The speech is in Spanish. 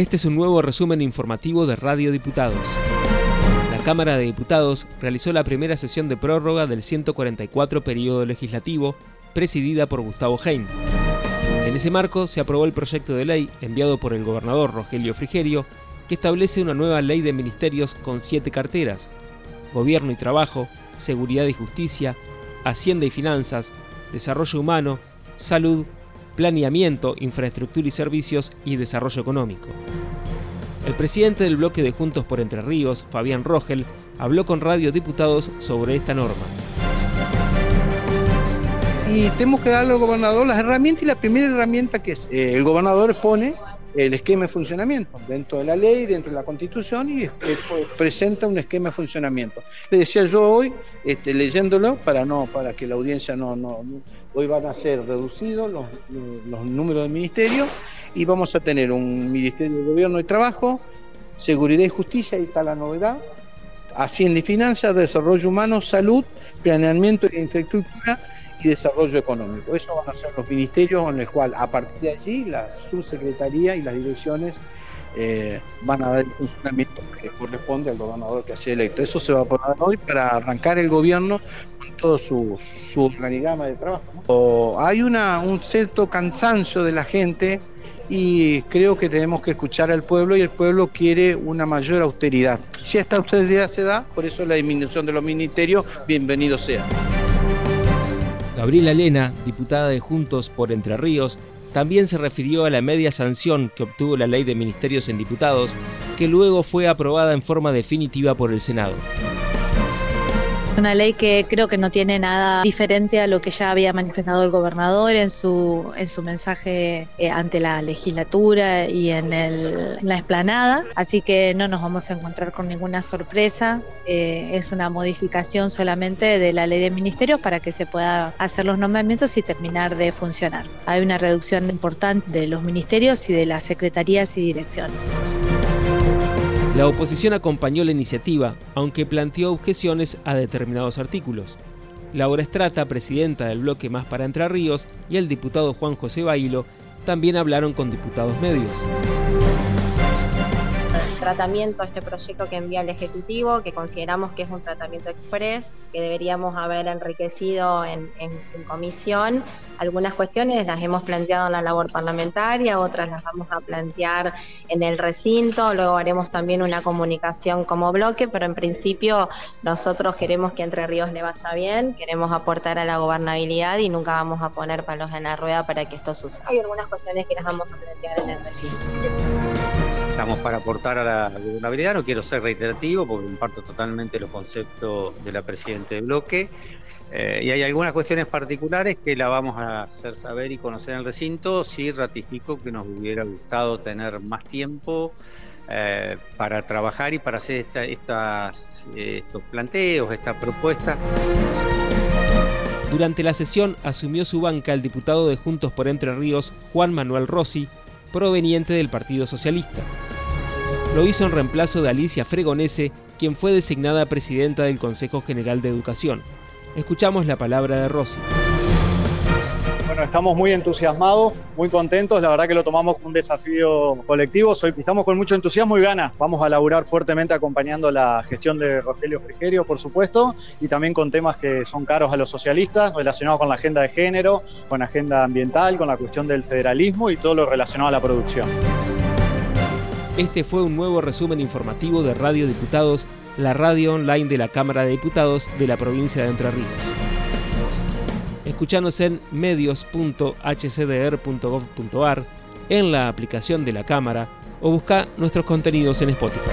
Este es un nuevo resumen informativo de Radio Diputados. La Cámara de Diputados realizó la primera sesión de prórroga del 144 periodo legislativo, presidida por Gustavo Hein. En ese marco se aprobó el proyecto de ley enviado por el gobernador Rogelio Frigerio, que establece una nueva ley de ministerios con siete carteras, Gobierno y Trabajo, Seguridad y Justicia, Hacienda y Finanzas, Desarrollo Humano, Salud, Planeamiento, Infraestructura y Servicios y Desarrollo Económico. El presidente del bloque de Juntos por Entre Ríos, Fabián Rogel, habló con Radio Diputados sobre esta norma. Y tenemos que darle al gobernador las herramientas y la primera herramienta que es, eh, el gobernador pone el esquema de funcionamiento dentro de la ley, dentro de la constitución y presenta un esquema de funcionamiento. Le decía yo hoy, este, leyéndolo, para no, para que la audiencia no, no, hoy van a ser reducidos los, los números de ministerios y vamos a tener un Ministerio de Gobierno y Trabajo, Seguridad y Justicia, ahí está la novedad, Hacienda y Finanzas, Desarrollo Humano, Salud, Planeamiento e Infraestructura y Desarrollo Económico. Eso van a ser los ministerios en el cual a partir de allí la subsecretaría y las direcciones eh, van a dar el funcionamiento que corresponde al gobernador que ha sido electo. Eso se va a aprobar hoy para arrancar el gobierno con todo su, su organigrama de trabajo. hay una, un cierto cansancio de la gente y creo que tenemos que escuchar al pueblo y el pueblo quiere una mayor austeridad. Si esta austeridad se da, por eso la disminución de los ministerios, bienvenido sea. Gabriela Lena, diputada de Juntos por Entre Ríos, también se refirió a la media sanción que obtuvo la ley de ministerios en diputados, que luego fue aprobada en forma definitiva por el Senado. Una ley que creo que no tiene nada diferente a lo que ya había manifestado el gobernador en su, en su mensaje eh, ante la legislatura y en, la explanada, así que no nos vamos a encontrar con ninguna sorpresa. Eh, es una modificación solamente de la ley de ministerios para que se pueda hacer los nombramientos y terminar de funcionar. Hay una reducción importante de los ministerios y de las secretarías y direcciones. La oposición acompañó la iniciativa, aunque planteó objeciones a determinados artículos. Laura Estrata, presidenta del bloque Más para Entre Ríos, y el diputado Juan José Bailo también hablaron con diputados medios tratamiento a este proyecto que envía el Ejecutivo, que consideramos que es un tratamiento express, que deberíamos haber enriquecido en, comisión. Algunas cuestiones las hemos planteado en la labor parlamentaria, otras las vamos a plantear en el recinto, luego haremos también una comunicación como bloque, pero en principio nosotros queremos que Entre Ríos le vaya bien, queremos aportar a la gobernabilidad y nunca vamos a poner palos en la rueda para que esto suceda. Hay algunas cuestiones que las vamos a plantear en el recinto. Estamos para aportar a la gobernabilidad, no quiero ser reiterativo porque comparto totalmente los conceptos de la Presidenta del bloque. Eh, y hay algunas cuestiones particulares que la vamos a hacer saber y conocer en el recinto. Sí ratifico que nos hubiera gustado tener más tiempo eh, para trabajar y para hacer estas, estos planteos, esta propuesta. Durante la sesión asumió su banca el diputado de Juntos por Entre Ríos, Juan Manuel Rossi, proveniente del Partido Socialista. Lo hizo en reemplazo de Alicia Fregonese, quien fue designada presidenta del Consejo General de Educación. Escuchamos la palabra de Rossi. Bueno, estamos muy entusiasmados, muy contentos. La verdad que lo tomamos como un desafío colectivo. Estamos con mucho entusiasmo y ganas. Vamos a laburar fuertemente acompañando la gestión de Rogelio Frigerio, por supuesto, y también con temas que son caros a los socialistas, relacionados con la agenda de género, con la agenda ambiental, con la cuestión del federalismo y todo lo relacionado a la producción. Este fue un nuevo resumen informativo de Radio Diputados, la radio online de la Cámara de Diputados de la provincia de Entre Ríos. Escuchanos en medios.hcdr.gov.ar, en la aplicación de la Cámara o busca nuestros contenidos en Spotify.